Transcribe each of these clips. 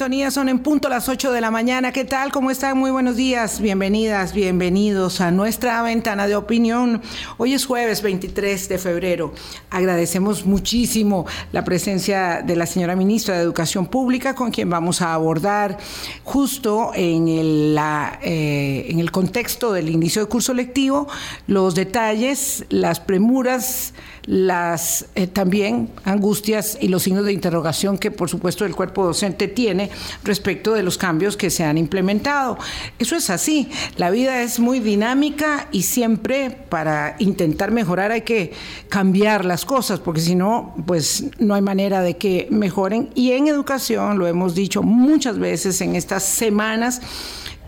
son en punto las 8 de la mañana. ¿Qué tal? ¿Cómo están? Muy buenos días. Bienvenidas, bienvenidos a nuestra ventana de opinión. Hoy es jueves 23 de febrero. Agradecemos muchísimo la presencia de la señora ministra de Educación Pública, con quien vamos a abordar justo en el, eh, en el contexto del inicio del curso lectivo los detalles, las premuras, las eh, también angustias y los signos de interrogación que por supuesto el cuerpo docente tiene respecto de los cambios que se han implementado. Eso es así, la vida es muy dinámica y siempre para intentar mejorar hay que cambiar las cosas, porque si no, pues no hay manera de que mejoren. Y en educación, lo hemos dicho muchas veces en estas semanas,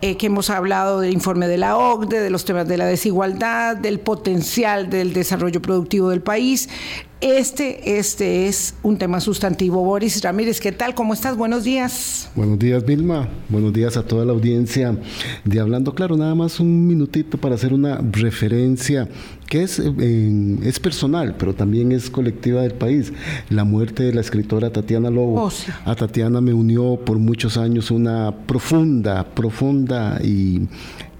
eh, que hemos hablado del informe de la OCDE, de los temas de la desigualdad, del potencial del desarrollo productivo del país. Este, este es un tema sustantivo. Boris Ramírez, ¿qué tal? ¿Cómo estás? Buenos días. Buenos días, Vilma. Buenos días a toda la audiencia de Hablando Claro. Nada más un minutito para hacer una referencia que es, es personal, pero también es colectiva del país. La muerte de la escritora Tatiana Lobo. Oh, a Tatiana me unió por muchos años una profunda, profunda y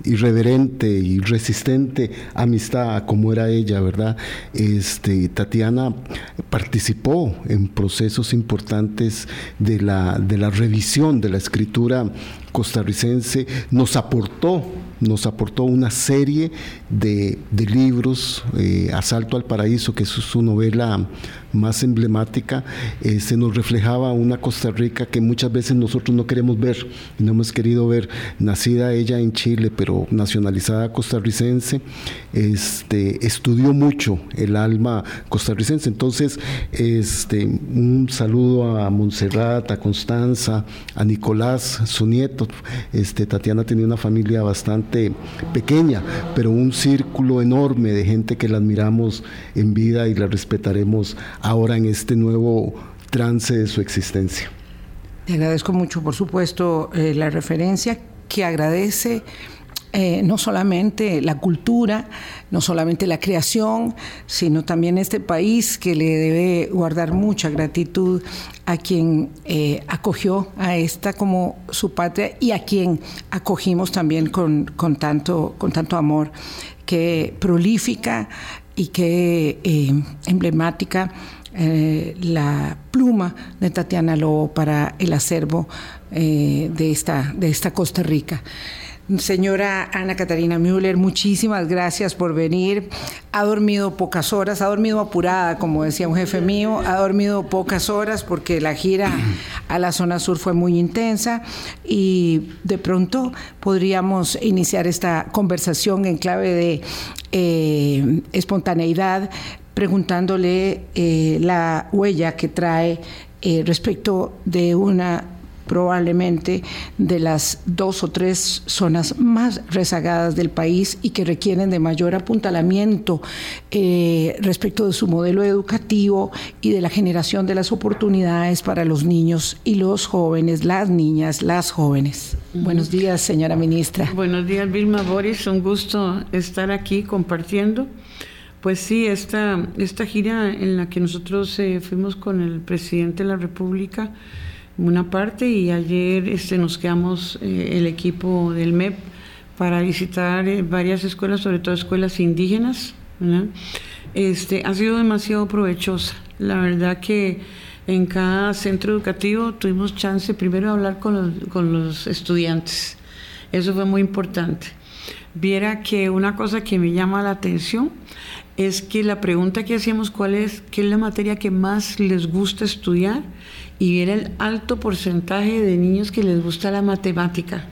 irreverente y resistente amistad como era ella, ¿verdad? Este, Tatiana participó en procesos importantes de la, de la revisión de la escritura costarricense, nos aportó nos aportó una serie de, libros, eh, Asalto al Paraíso, que es su novela más emblemática, eh, se nos reflejaba una Costa Rica que muchas veces nosotros no queremos ver, no hemos querido ver, nacida ella en Chile, pero nacionalizada costarricense, este, estudió mucho el alma costarricense. Entonces, este, un saludo a Montserrat, a Constanza, a Nicolás, su nieto. Este, Tatiana tenía una familia bastante pequeña, pero un círculo enorme de gente que la admiramos en vida y la respetaremos ahora en este nuevo trance de su existencia. Te agradezco mucho, por supuesto, eh, la referencia que agradece eh, no solamente la cultura, no solamente la creación, sino también este país que le debe guardar mucha gratitud a quien eh, acogió a esta como su patria y a quien acogimos también con, tanto, con tanto amor, que prolífica y que eh, emblemática. la pluma de Tatiana Lobo para el acervo de, esta, de esta Costa Rica. Señora Ana Catarina Müller, muchísimas gracias por venir. Ha dormido pocas horas, ha dormido apurada, como decía un jefe mío, ha dormido pocas horas porque la gira a la zona sur fue muy intensa y de pronto podríamos iniciar esta conversación en clave de eh, espontaneidad preguntándole eh, la huella que trae eh, respecto de una probablemente de las dos o tres zonas más rezagadas del país y que requieren de mayor apuntalamiento eh, respecto de su modelo educativo y de la generación de las oportunidades para los niños y los jóvenes, las niñas, las jóvenes. Buenos días, señora ministra. Buenos días, Vilma Boris. Un gusto estar aquí compartiendo. Pues sí, esta, esta gira en la que nosotros eh, fuimos con el presidente de la República, una parte y ayer este, nos quedamos eh, el equipo del MEP para visitar eh, varias escuelas, sobre todo escuelas indígenas. Este, ha sido demasiado provechosa. La verdad que en cada centro educativo tuvimos chance primero de hablar con los, con los estudiantes. Eso fue muy importante. Viera que una cosa que me llama la atención es que la pregunta que hacíamos, ¿cuál es, qué es la materia que más les gusta estudiar? y ver el alto porcentaje de niños que les gusta la matemática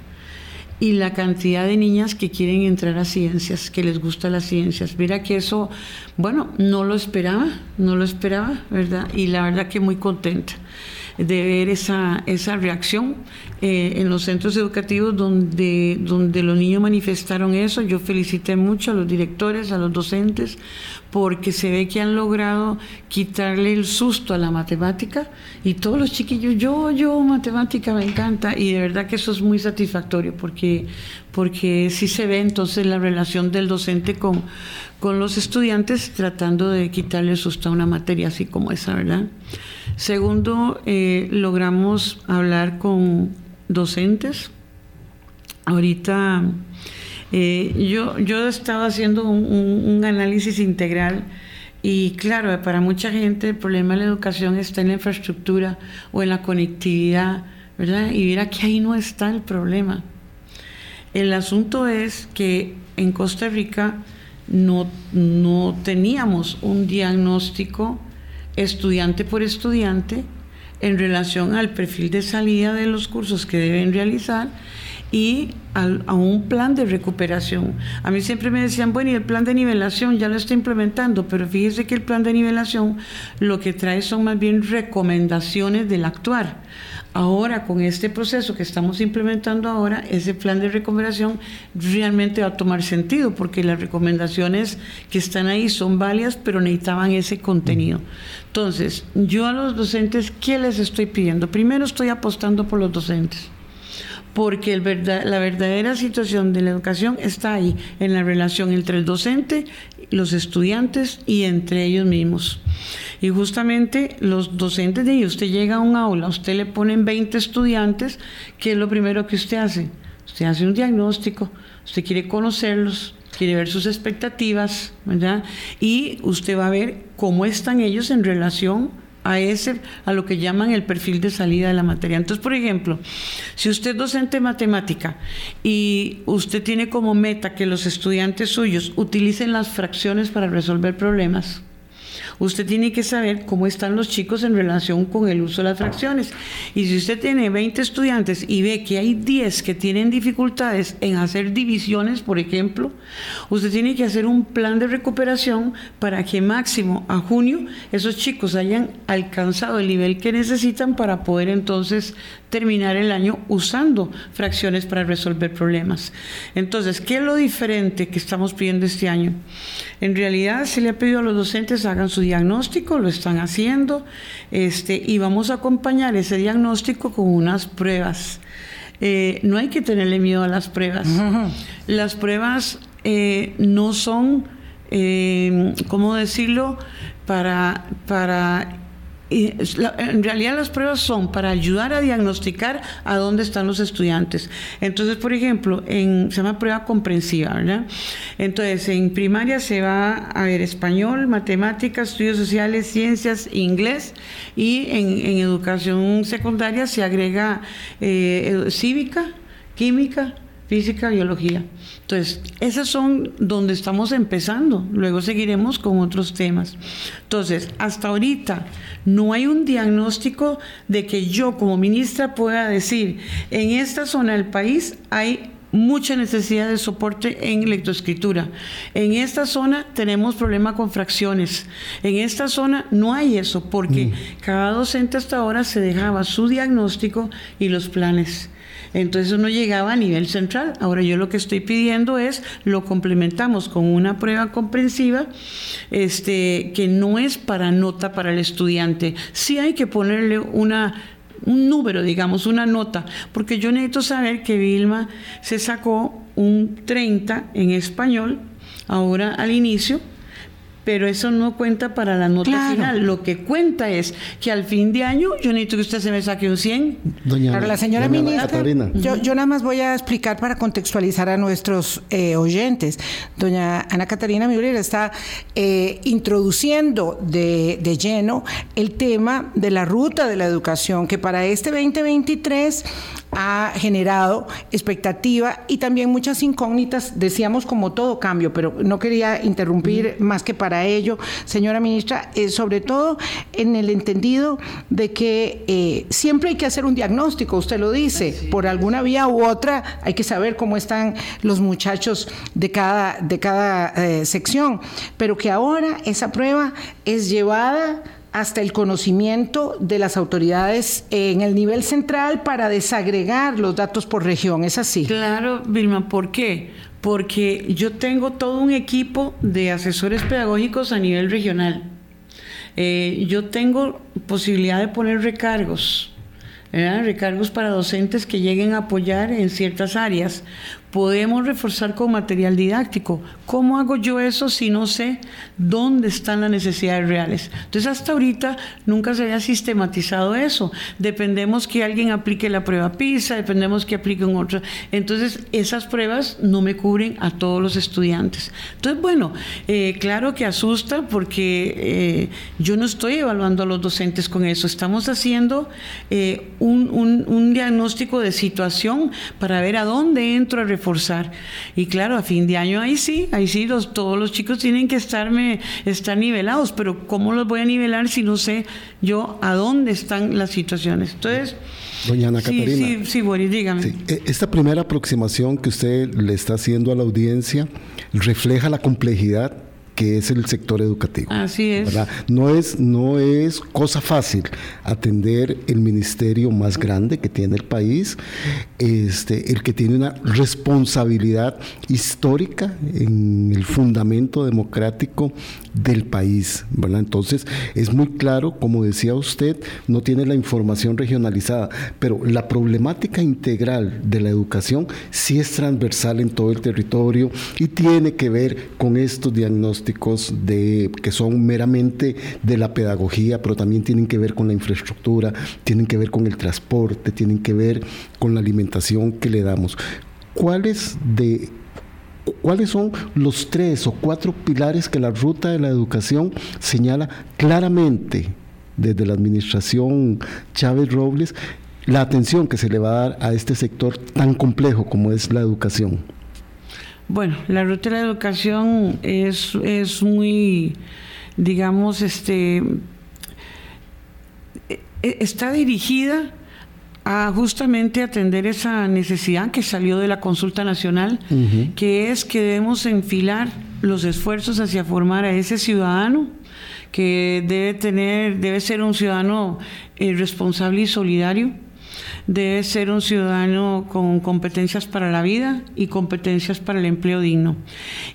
y la cantidad de niñas que quieren entrar a ciencias, que les gusta las ciencias. Mira que eso, bueno, no lo esperaba, no lo esperaba, ¿verdad? Y la verdad que muy contenta de ver esa, esa reacción eh, en los centros educativos donde, donde los niños manifestaron eso. Yo felicité mucho a los directores, a los docentes, porque se ve que han logrado quitarle el susto a la matemática y todos los chiquillos, yo, yo, matemática me encanta y de verdad que eso es muy satisfactorio porque porque sí se ve entonces la relación del docente con, con los estudiantes tratando de quitarle susto a una materia así como esa, ¿verdad? Segundo, eh, logramos hablar con docentes. Ahorita eh, yo, yo estaba haciendo un, análisis integral y claro, para mucha gente el problema de la educación está en la infraestructura o en la conectividad, ¿verdad? Y mira que ahí no está el problema. El asunto es que en Costa Rica no, no teníamos un diagnóstico estudiante por estudiante en relación al perfil de salida de los cursos que deben realizar y a un plan de recuperación. A mí siempre me decían, bueno, y el plan de nivelación ya lo está implementando, pero fíjese que el plan de nivelación lo que trae son más bien recomendaciones del actuar. Ahora, con este proceso que estamos implementando ahora, ese plan de recuperación realmente va a tomar sentido, porque las recomendaciones que están ahí son válidas, pero necesitaban ese contenido. Entonces, yo a los docentes, ¿qué les estoy pidiendo? Primero estoy apostando por los docentes porque la verdadera situación de la educación está ahí, en la relación entre el docente, los estudiantes y entre ellos mismos. Y justamente los docentes de usted llega a un aula, usted le ponen 20 estudiantes, ¿qué es lo primero que usted hace? Usted hace un diagnóstico, usted quiere conocerlos, quiere ver sus expectativas, ¿verdad? Y usted va a ver cómo están ellos en relación a ese a lo que llaman el perfil de salida de la materia. Entonces, por ejemplo, si usted es docente de matemática y usted tiene como meta que los estudiantes suyos utilicen las fracciones para resolver problemas, usted tiene que saber cómo están los chicos en relación con el uso de las fracciones. Y si usted tiene 20 estudiantes y ve que hay 10 que tienen dificultades en hacer divisiones, por ejemplo, usted tiene que hacer un plan de recuperación para que máximo a junio esos chicos hayan alcanzado el nivel que necesitan para poder entonces terminar el año usando fracciones para resolver problemas. Entonces, ¿qué es lo diferente que estamos pidiendo este año? En realidad se le ha pedido a los docentes hagan su diagnóstico, lo están haciendo, este, y vamos a acompañar ese diagnóstico con unas pruebas. Eh, no hay que tenerle miedo a las pruebas. Las pruebas eh, no son, eh, ¿cómo decirlo?, para, para en realidad las pruebas son para ayudar a diagnosticar a dónde están los estudiantes. Entonces, por ejemplo, en, se llama prueba comprensiva, ¿verdad? Entonces, en primaria se va a ver español, matemáticas, estudios sociales, ciencias, inglés y en, educación secundaria se agrega eh, cívica, química, física, biología. Entonces, esas son donde estamos empezando. Luego seguiremos con otros temas. Entonces, hasta ahorita no hay un diagnóstico de que yo como ministra pueda decir, en esta zona del país hay mucha necesidad de soporte en lectoescritura. En esta zona tenemos problema con fracciones. En esta zona no hay eso porque mm. cada docente hasta ahora se dejaba su diagnóstico y los planes. Entonces no llegaba a nivel central. Ahora yo lo que estoy pidiendo es lo complementamos con una prueba comprensiva este, que no es para nota para el estudiante. Sí hay que ponerle una un número, digamos, una nota, porque yo necesito saber que Vilma se sacó un 30 en español ahora al inicio pero eso no cuenta para la nota final. Lo que cuenta es que al fin de año yo necesito que usted se me saque un 100. Doña, la señora ministra, yo, yo, nada más voy a explicar para contextualizar a nuestros eh, oyentes. Doña Ana Catarina Müller está eh, introduciendo de, de lleno el tema de la ruta de la educación, que para este 2023 ha generado expectativa y también muchas incógnitas, decíamos como todo cambio, pero no quería interrumpir más que para ello, señora ministra, eh, sobre todo en el entendido de que eh, siempre hay que hacer un diagnóstico, usted lo dice, por alguna vía u otra hay que saber cómo están los muchachos de cada, de cada eh, sección, pero que ahora esa prueba es llevada hasta el conocimiento de las autoridades en el nivel central para desagregar los datos por región. ¿Es así? Claro, Vilma, ¿por qué? Porque yo tengo todo un equipo de asesores pedagógicos a nivel regional. Eh, yo tengo posibilidad de poner recargos, recargos para docentes que lleguen a apoyar en ciertas áreas, podemos reforzar con material didáctico. ¿Cómo hago yo eso si no sé dónde están las necesidades reales? Entonces, hasta ahorita nunca se había sistematizado eso. Dependemos que alguien aplique la prueba PISA, dependemos que apliquen otra. Entonces, esas pruebas no me cubren a todos los estudiantes. Entonces, bueno, eh, claro que asusta porque eh, yo no estoy evaluando a los docentes con eso. Estamos haciendo eh, un, un diagnóstico de situación para ver a dónde entro a reforzar. Y claro, a fin de año ahí sí, ahí sí, los, todos los chicos tienen que estarme, estar nivelados, pero ¿cómo los voy a nivelar si no sé yo a dónde están las situaciones? Entonces... Doña Ana Catarina. Sí, sí, Boris, dígame. E, esta primera aproximación que usted le está haciendo a la audiencia refleja la complejidad que es el sector educativo. Así es. No es. No es cosa fácil atender el ministerio más grande que tiene el país, este, el que tiene una responsabilidad histórica en el fundamento democrático del país. ¿verdad? Entonces, es muy claro, como decía usted, no tiene la información regionalizada, pero la problemática integral de la educación sí es transversal en todo el territorio y tiene que ver con estos diagnósticos de, que son meramente de la pedagogía, pero también tienen que ver con la infraestructura, tienen que ver con el transporte, tienen que ver con la alimentación que le damos. ¿Cuáles de ¿Cuáles son los tres o cuatro pilares que la ruta de la educación señala claramente desde la administración Chávez Robles la atención que se le va a dar a este sector tan complejo como es la educación? Bueno, la ruta de la educación es, es muy, digamos, este, e, e, está dirigida a justamente atender esa necesidad que salió de la consulta nacional, que es que debemos enfilar los esfuerzos hacia formar a ese ciudadano que debe tener, debe ser un ciudadano eh, responsable y solidario, debe ser un ciudadano con competencias para la vida y competencias para el empleo digno.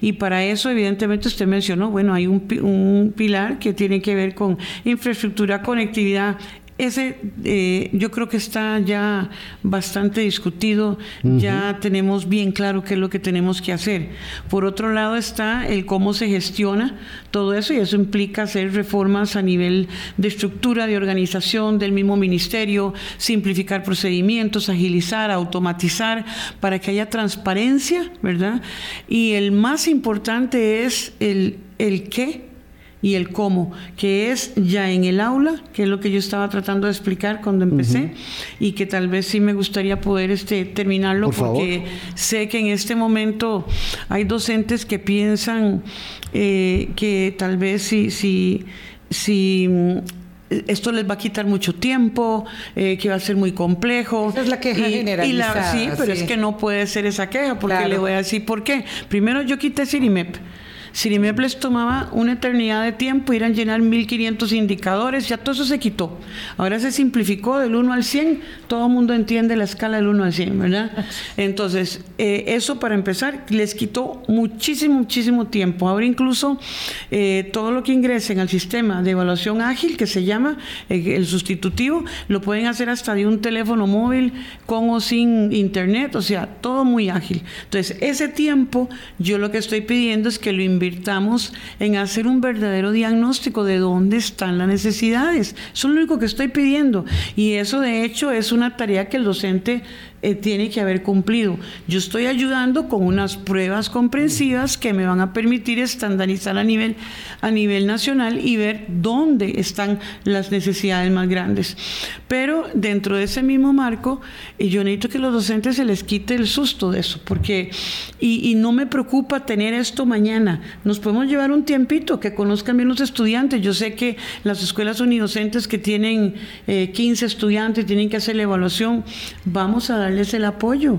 Y para eso, evidentemente, usted mencionó, bueno, hay un, un pilar que tiene que ver con infraestructura, conectividad, ese eh, yo creo que está ya bastante discutido, ya tenemos bien claro qué es lo que tenemos que hacer. Por otro lado está el cómo se gestiona todo eso y eso implica hacer reformas a nivel de estructura, de organización del mismo ministerio, simplificar procedimientos, agilizar, automatizar para que haya transparencia, ¿verdad? Y el más importante es el, el qué y el cómo, que es ya en el aula, que es lo que yo estaba tratando de explicar cuando empecé, y que tal vez sí me gustaría poder este, terminarlo, porque sé que en este momento hay docentes que piensan eh, que tal vez si, si, si mm, esto les va a quitar mucho tiempo, eh, que va a ser muy complejo. Esa es la queja generalizada. sí, pero es que no puede ser esa queja, porque le voy a decir por qué. Primero yo quité Cirimep Cirimep les tomaba una eternidad de tiempo, ir a llenar 1500 indicadores, ya todo eso se quitó. Ahora se simplificó del 1 al 100, todo el mundo entiende la escala del 1 al 100, ¿verdad? Entonces, eh, eso para empezar les quitó muchísimo, muchísimo tiempo. Ahora incluso eh, todo lo que ingresen al sistema de evaluación ágil, que se llama eh, el sustitutivo, lo pueden hacer hasta de un teléfono móvil con o sin internet, o sea, todo muy ágil. Entonces, ese tiempo yo lo que estoy pidiendo es que lo invirtamos en hacer un verdadero diagnóstico de dónde están las necesidades. Eso es lo único que estoy pidiendo. Y eso de hecho es una tarea que el docente eh, tiene que haber cumplido. Yo estoy ayudando con unas pruebas comprensivas que me van a permitir estandarizar a nivel, a nivel nacional y ver dónde están las necesidades más grandes. Pero dentro de ese mismo marco, eh, yo necesito que los docentes se les quite el susto de eso, porque, y, no me preocupa tener esto mañana, nos podemos llevar un tiempito, que conozcan bien los estudiantes. Yo sé que las escuelas unidocentes que tienen 15 eh, estudiantes tienen que hacer la evaluación, vamos a darles el apoyo.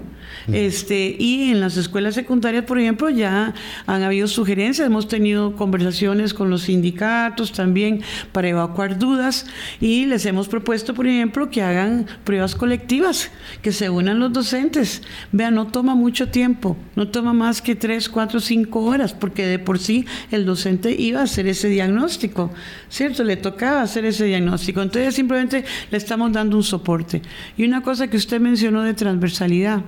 Este, y en las escuelas secundarias, por ejemplo, ya han habido sugerencias, hemos tenido conversaciones con los sindicatos también para evacuar dudas y les hemos propuesto, por ejemplo, que hagan pruebas colectivas, que se unan los docentes. Vean, no toma mucho tiempo, no toma más que tres, cuatro, cinco horas, porque de por sí el docente iba a hacer ese diagnóstico, ¿cierto? Le tocaba hacer ese diagnóstico. Entonces simplemente le estamos dando un soporte. Y una cosa que usted mencionó de transversalidad.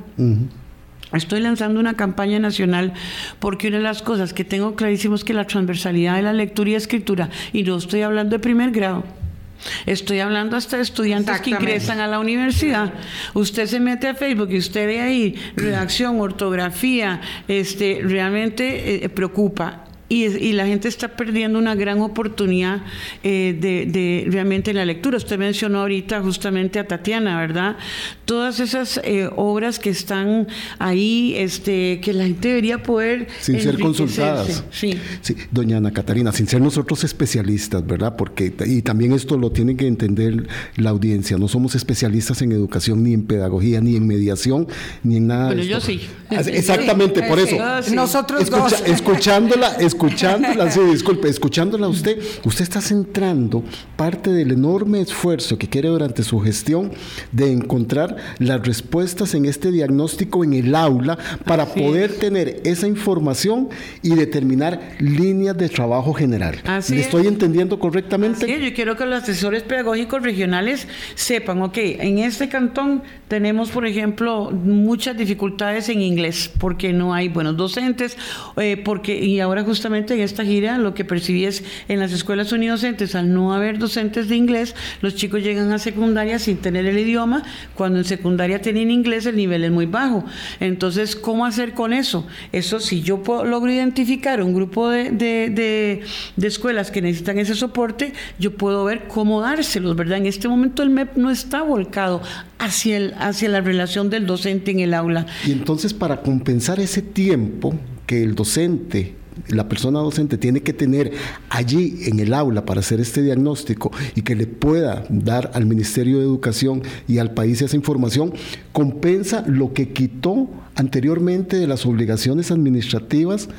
Estoy lanzando una campaña nacional porque una de las cosas que tengo clarísimo es que la transversalidad de la lectura y escritura, y no estoy hablando de primer grado, Estoy hablando hasta de estudiantes que ingresan a la universidad. Usted se mete a Facebook y usted ve ahí redacción, ortografía, este, realmente eh, preocupa y, la gente está perdiendo una gran oportunidad eh, de, realmente la lectura. Usted mencionó ahorita justamente a Tatiana, ¿verdad? Todas esas eh, obras que están ahí, este, que la gente debería poder... Sin ser consultadas. Sí. sí. Doña Ana Catarina, sin ser nosotros especialistas, ¿verdad? Porque, y también esto lo tiene que entender la audiencia, no somos especialistas en educación, ni en pedagogía, ni en mediación, ni en nada bueno, yo sí. Exactamente, por eso. Nosotros dos. Escuchándola, escuchándola, sí, disculpe, escuchándola usted, usted está centrando parte del enorme esfuerzo que quiere durante su gestión de encontrar las respuestas en este diagnóstico en el aula para poder tener esa información y determinar líneas de trabajo general. Así ¿Le estoy entendiendo correctamente? Sí, yo quiero que los asesores pedagógicos regionales sepan, ok, en este cantón tenemos, por ejemplo, muchas dificultades en inglés porque no hay buenos docentes, eh, porque y ahora justamente en esta gira lo que percibí es en las escuelas unidocentes, al no haber docentes de inglés, los chicos llegan a secundaria sin tener el idioma, cuando en secundaria tienen inglés el nivel es muy bajo. Entonces, ¿cómo hacer con eso? Eso, si yo logro identificar un grupo de, de, de, escuelas que necesitan ese soporte, yo puedo ver cómo dárselos, ¿verdad? En este momento el MEP no está volcado hacia, el, hacia la relación del docente en el aula. Y entonces, para compensar ese tiempo que el docente la persona docente tiene que tener allí en el aula para hacer este diagnóstico y que le pueda dar al Ministerio de Educación y al país esa información, compensa lo que quitó anteriormente de las obligaciones administrativas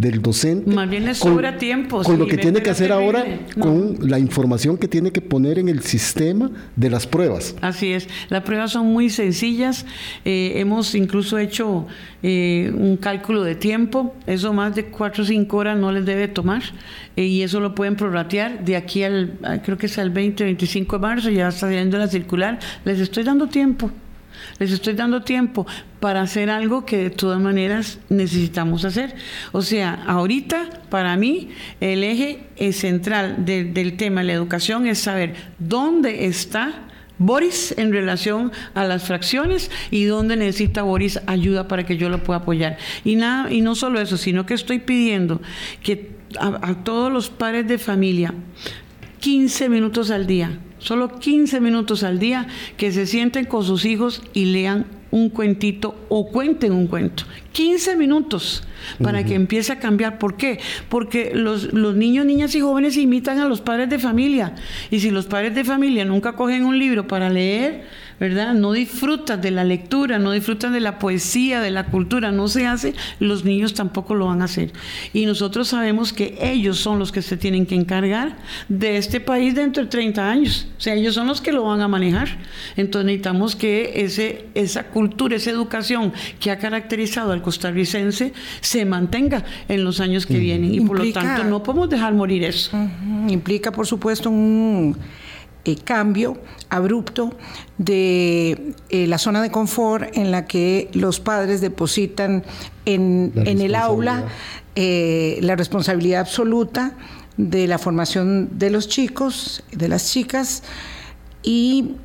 del docente. Más bien le sobra tiempo. Con lo que tiene que hacer ahora con la información que tiene que poner en el sistema de las pruebas. Así es. Las pruebas son muy sencillas. Eh, hemos incluso hecho eh, un cálculo de tiempo. Eso más de 4 o 5 horas no les debe tomar. Eh, y eso lo pueden prorratear de aquí al, creo que es al 20, 25 de marzo. Ya está saliendo la circular. Les estoy dando tiempo. Les estoy dando tiempo para hacer algo que de todas maneras necesitamos hacer. O sea, ahorita para mí el eje central del tema de la educación es saber dónde está Boris en relación a las fracciones y dónde necesita Boris ayuda para que yo lo pueda apoyar. Y, nada, y no solo eso, sino que estoy pidiendo que a, a todos los padres de familia 15 minutos al día solo 15 minutos al día, que se sienten con sus hijos y lean un cuentito o cuenten un cuento. 15 minutos para que empiece a cambiar. ¿Por qué? Porque los, los, niños, niñas y jóvenes imitan a los padres de familia. Y si los padres de familia nunca cogen un libro para leer, ¿verdad? No disfrutan de la lectura, no disfrutan de la poesía, de la cultura, no se hace, los niños tampoco lo van a hacer. Y nosotros sabemos que ellos son los que se tienen que encargar de este país dentro de 30 años. O sea, ellos son los que lo van a manejar. Entonces necesitamos que ese, esa cultura, esa educación que ha caracterizado al costarricense se mantenga en los años que vienen. Y por lo tanto no podemos dejar morir eso. Implica, por supuesto, un eh, cambio abrupto de eh, la zona de confort en la que los padres depositan en, el aula eh, la responsabilidad absoluta de la formación de los chicos, de las chicas, y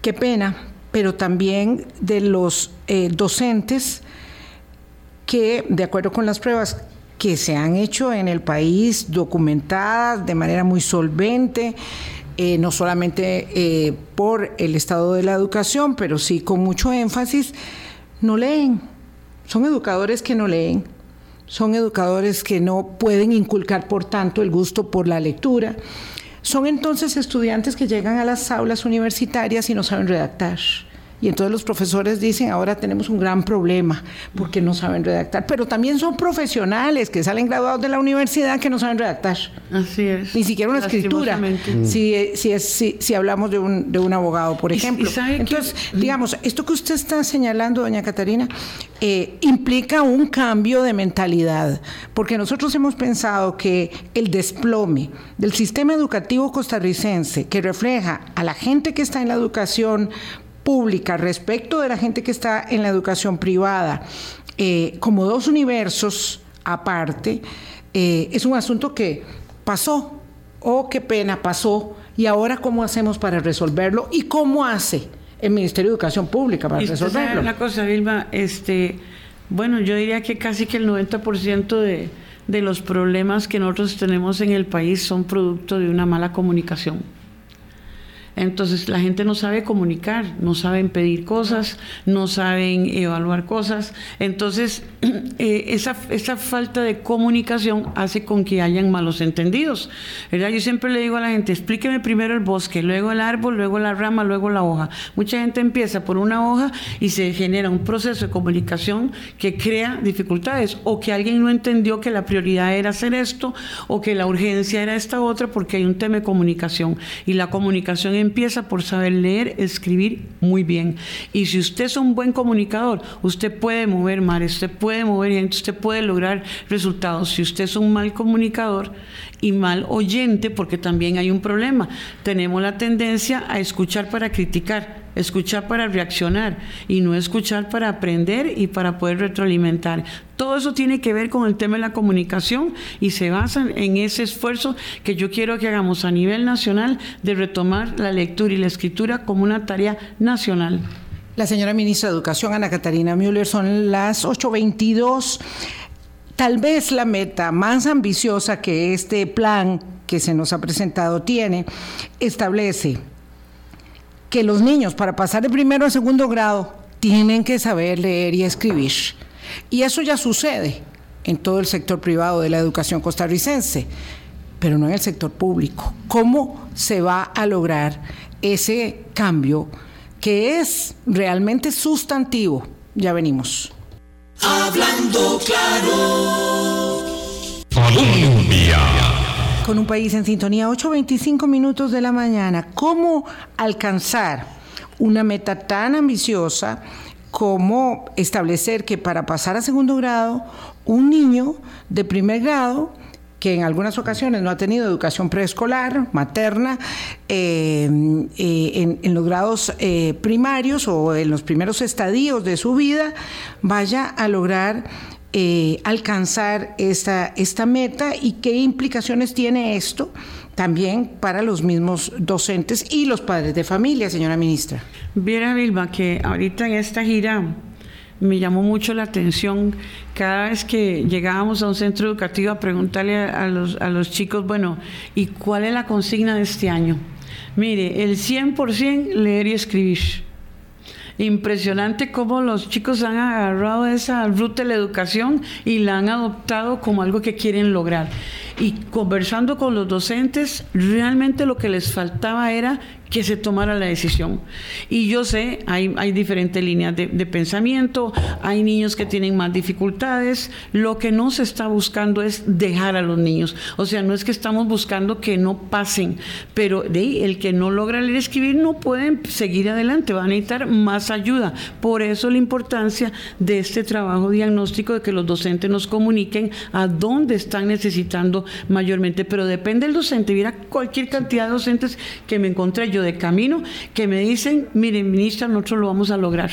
qué pena, pero también de los docentes que, de acuerdo con las pruebas que se han hecho en el país, documentadas de manera muy solvente, eh, no solamente eh, por el estado de la educación, pero sí con mucho énfasis, no leen. Son educadores que no leen, son educadores que no pueden inculcar por tanto el gusto por la lectura. Son entonces estudiantes que llegan a las aulas universitarias y no saben redactar y entonces los profesores dicen, ahora tenemos un gran problema porque no saben redactar. Pero también son profesionales que salen graduados de la universidad que no saben redactar. Así es. Ni siquiera una escritura. Si, si, es, si, hablamos de un, de un abogado, por ejemplo. entonces, digamos, esto que usted está señalando, doña Catarina, eh, implica un cambio de mentalidad. Porque nosotros hemos pensado que el desplome del sistema educativo costarricense, que refleja a la gente que está en la educación pública respecto de la gente que está en la educación privada eh, como dos universos aparte, eh, es un asunto que pasó, oh, qué pena, pasó, y ahora cómo hacemos para resolverlo y cómo hace el Ministerio de Educación Pública para resolverlo. Una cosa, Vilma, este, bueno, yo diría que casi que el 90% de, de los problemas que nosotros tenemos en el país son producto de una mala comunicación. Entonces la gente no sabe comunicar, no saben pedir cosas, no saben evaluar cosas. Entonces eh, esa, esa, falta de comunicación hace con que hayan malos entendidos. ¿verdad? Yo siempre le digo a la gente, explíqueme primero el bosque, luego el árbol, luego la rama, luego la hoja. Mucha gente empieza por una hoja y se genera un proceso de comunicación que crea dificultades o que alguien no entendió que la prioridad era hacer esto o que la urgencia era esta otra porque hay un tema de comunicación y la comunicación en empieza por saber leer, escribir muy bien. Y si usted es un buen comunicador, usted puede mover mares, usted puede mover gente, usted puede lograr resultados. Si usted es un mal comunicador y mal oyente, porque también hay un problema, tenemos la tendencia a escuchar para criticar escuchar para reaccionar y no escuchar para aprender y para poder retroalimentar. Todo eso tiene que ver con el tema de la comunicación y se basa en ese esfuerzo que yo quiero que hagamos a nivel nacional de retomar la lectura y la escritura como una tarea nacional. La señora ministra de Educación, Ana Catarina Müller, son las 8.22. Tal vez la meta más ambiciosa que este plan que se nos ha presentado tiene, establece que los niños para pasar de primero a segundo grado tienen que saber leer y escribir. Y eso ya sucede en todo el sector privado de la educación costarricense, pero no en el sector público. ¿Cómo se va a lograr ese cambio que es realmente sustantivo? Ya venimos. Hablando claro. Colombia con un país en sintonía, 8.25 minutos de la mañana. ¿Cómo alcanzar una meta tan ambiciosa como establecer que para pasar a segundo grado, un niño de primer grado que en algunas ocasiones no ha tenido educación preescolar, materna, eh, eh, en, los grados eh, primarios o en los primeros estadios de su vida, vaya a lograr eh, alcanzar esta, esta meta y qué implicaciones tiene esto también para los mismos docentes y los padres de familia, señora ministra. Viera, Vilma, que ahorita en esta gira me llamó mucho la atención cada vez que llegábamos a un centro educativo a preguntarle a, los, a los chicos, bueno, ¿y cuál es la consigna de este año? Mire, el 100% leer y escribir impresionante cómo los chicos han agarrado esa ruta de la educación y la han adoptado como algo que quieren lograr. Y conversando con los docentes, realmente lo que les faltaba era que se tomara la decisión. Y yo sé, hay, diferentes líneas de, pensamiento, hay niños que tienen más dificultades, lo que no se está buscando es dejar a los niños. O sea, no es que estamos buscando que no pasen, pero el que no logra leer y escribir no pueden seguir adelante, van a necesitar más ayuda. Por eso la importancia de este trabajo diagnóstico, de que los docentes nos comuniquen a dónde están necesitando mayormente, pero depende del docente. Mira cualquier cantidad de docentes que me encontré yo de camino que me dicen, miren, ministra, nosotros lo vamos a lograr.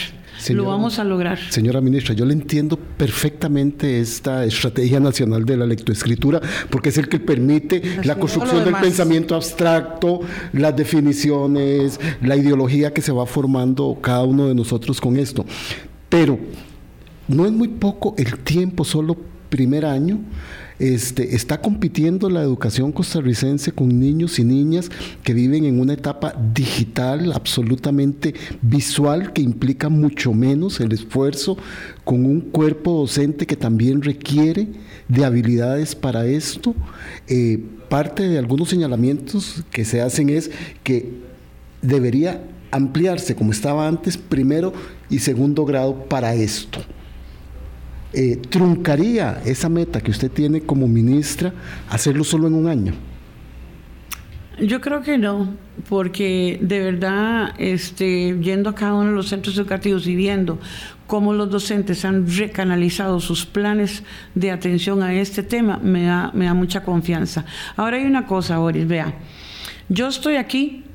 lo vamos a lograr. Señora ministra, yo le entiendo perfectamente esta estrategia nacional de la lectoescritura, porque es el que permite la construcción del pensamiento abstracto, las definiciones, la ideología que se va formando cada uno de nosotros con esto. Pero no es muy poco el tiempo, solo primer año este, está compitiendo la educación costarricense con niños y niñas que viven en una etapa digital absolutamente visual que implica mucho menos el esfuerzo con un cuerpo docente que también requiere de habilidades para esto. Eh, parte de algunos señalamientos que se hacen es que debería ampliarse como estaba antes, primero y segundo grado para esto. Eh, truncaría esa meta que usted tiene como ministra hacerlo solo en un año? Yo creo que no, porque de verdad, este, yendo a cada uno de los centros educativos y viendo cómo los docentes han recanalizado sus planes de atención a este tema, me da, me da mucha confianza. Ahora hay una cosa, Boris, vea, yo estoy aquí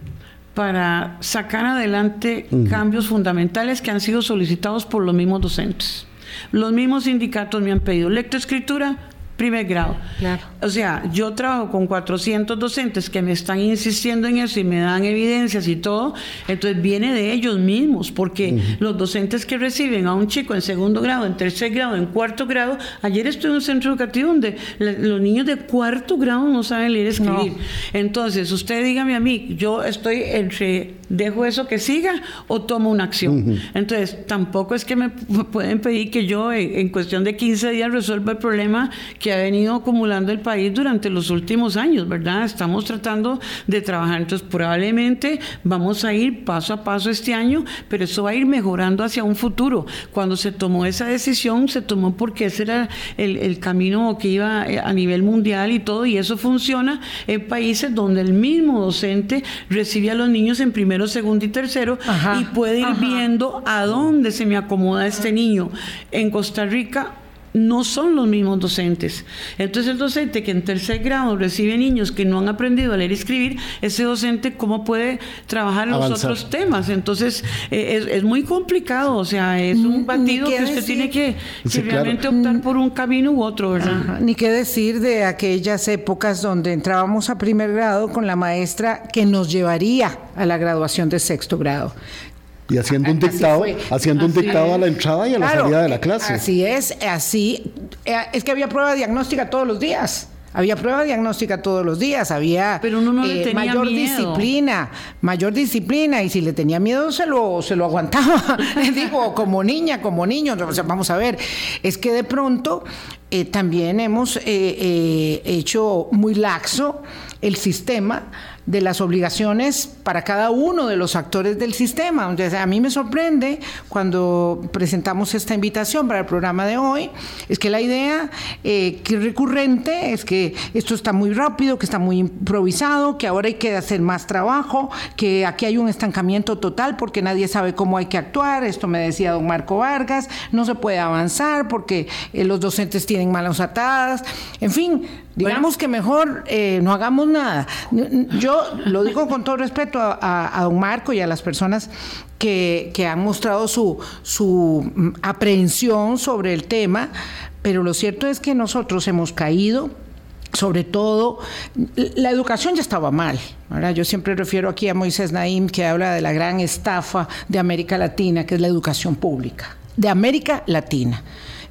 para sacar adelante cambios fundamentales que han sido solicitados por los mismos docentes. Los mismos sindicatos me han pedido lectoescritura, primer grado. Claro. O sea, yo trabajo con 400 docentes que me están insistiendo en eso y me dan evidencias y todo, entonces viene de ellos mismos, porque los docentes que reciben a un chico en segundo grado, en tercer grado, en cuarto grado, ayer estuve en un centro educativo donde los niños de cuarto grado no saben leer y escribir. Entonces, usted dígame a mí, yo estoy entre, dejo eso que siga o tomo una acción. Entonces, tampoco es que me pueden pedir que yo en, en cuestión de 15 días resuelva el problema que ha venido acumulando el país durante los últimos años, ¿verdad? Estamos tratando de trabajar, entonces probablemente vamos a ir paso a paso este año, pero eso va a ir mejorando hacia un futuro. Cuando se tomó esa decisión, se tomó porque ese era el, camino que iba eh, a nivel mundial y todo, y eso funciona en países donde el mismo docente recibe a los niños en primero, segundo y tercero y puede ir viendo a dónde se me acomoda este niño. En Costa Rica no son los mismos docentes. Entonces el docente que en tercer grado recibe niños que no han aprendido a leer y escribir, ese docente cómo puede trabajar en los otros temas. Entonces eh, es, muy complicado, o sea, es un batido que usted tiene que, realmente optar por un camino u otro, ¿verdad? Ni qué decir de aquellas épocas donde entrábamos a primer grado con la maestra que nos llevaría a la graduación de sexto grado y haciendo un dictado, haciendo un dictado a la entrada y a la salida de la clase. Así es, así. Eh, es que había prueba diagnóstica todos los días. Había prueba diagnóstica todos los días, había Pero uno no le eh, tenía mayor disciplina, mayor disciplina, y si le tenía miedo se lo, se lo aguantaba. Digo, como niña, como niño. vamos a ver, es que de pronto eh, también hemos hecho muy laxo el sistema de las obligaciones para cada uno de los actores del sistema. A mí me sorprende cuando presentamos esta invitación para el programa de hoy, es que la idea eh, que recurrente es que esto está muy rápido, que está muy improvisado, que ahora hay que hacer más trabajo, que aquí hay un estancamiento total porque nadie sabe cómo hay que actuar. Esto me decía don Marco Vargas, no se puede avanzar porque eh, los docentes tienen malas atadas. En fin, digamos que mejor eh, no hagamos nada. Yo lo digo con todo respeto a, don Marco y a las personas que, han mostrado su, su mm, aprehensión sobre el tema, pero lo cierto es que nosotros hemos caído sobre todo, la educación ya estaba mal. Yo siempre refiero aquí a Moisés Naim, que habla de la gran estafa de América Latina, que es la educación pública, de América Latina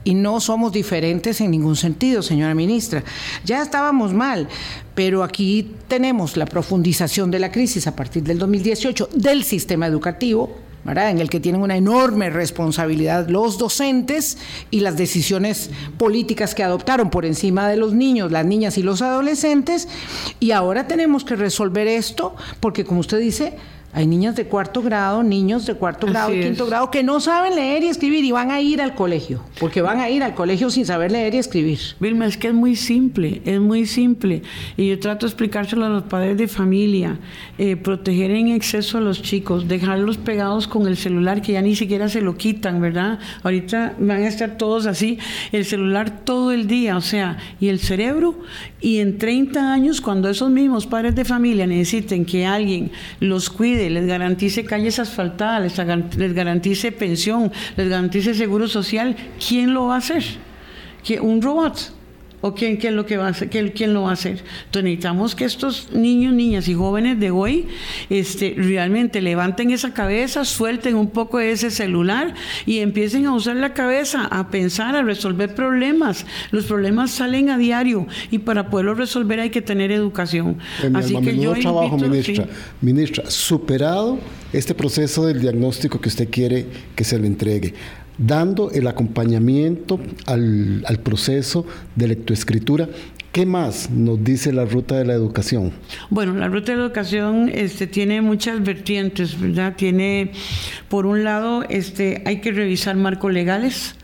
y no somos diferentes en ningún sentido, señora ministra. Ya estábamos mal, pero aquí tenemos la profundización de la crisis a partir del 2018 del sistema educativo, en el que tienen una enorme responsabilidad los docentes y las decisiones políticas que adoptaron por encima de los niños, las niñas y los adolescentes. Y ahora tenemos que resolver esto porque, como usted dice, hay niñas de cuarto grado, niños de cuarto grado y quinto grado que no saben leer y escribir y van a ir al colegio, porque van a ir al colegio sin saber leer y escribir. Vilma, es que es muy simple, es muy simple. Y yo trato de explicárselo a los padres de familia, eh, proteger en exceso a los chicos, dejarlos pegados con el celular, que ya ni siquiera se lo quitan, ¿verdad? Ahorita van a estar todos así, el celular todo el día, o sea, y el cerebro, y en 30 años, cuando esos mismos padres de familia necesiten que alguien los cuide, les garantice calles asfaltadas, les garantice pensión, les garantice seguro social, ¿quién lo va a hacer? ¿Que ¿Un robot? ¿O quién, quién, lo que va a hacer, quién, lo va a hacer? Entonces necesitamos que estos niños, niñas y jóvenes de hoy este, realmente levanten esa cabeza, suelten un poco de ese celular y empiecen a usar la cabeza, a pensar, a resolver problemas. Los problemas salen a diario y para poderlos resolver hay que tener educación. Así que yo trabajo, ministra. Ministra, superado este proceso del diagnóstico que usted quiere que se le entregue dando el acompañamiento al, proceso de lectoescritura. ¿Qué más nos dice la ruta de la educación? Bueno, la ruta de la educación este, tiene muchas vertientes, ¿verdad? Tiene, por un lado, este, hay que revisar marcos legales,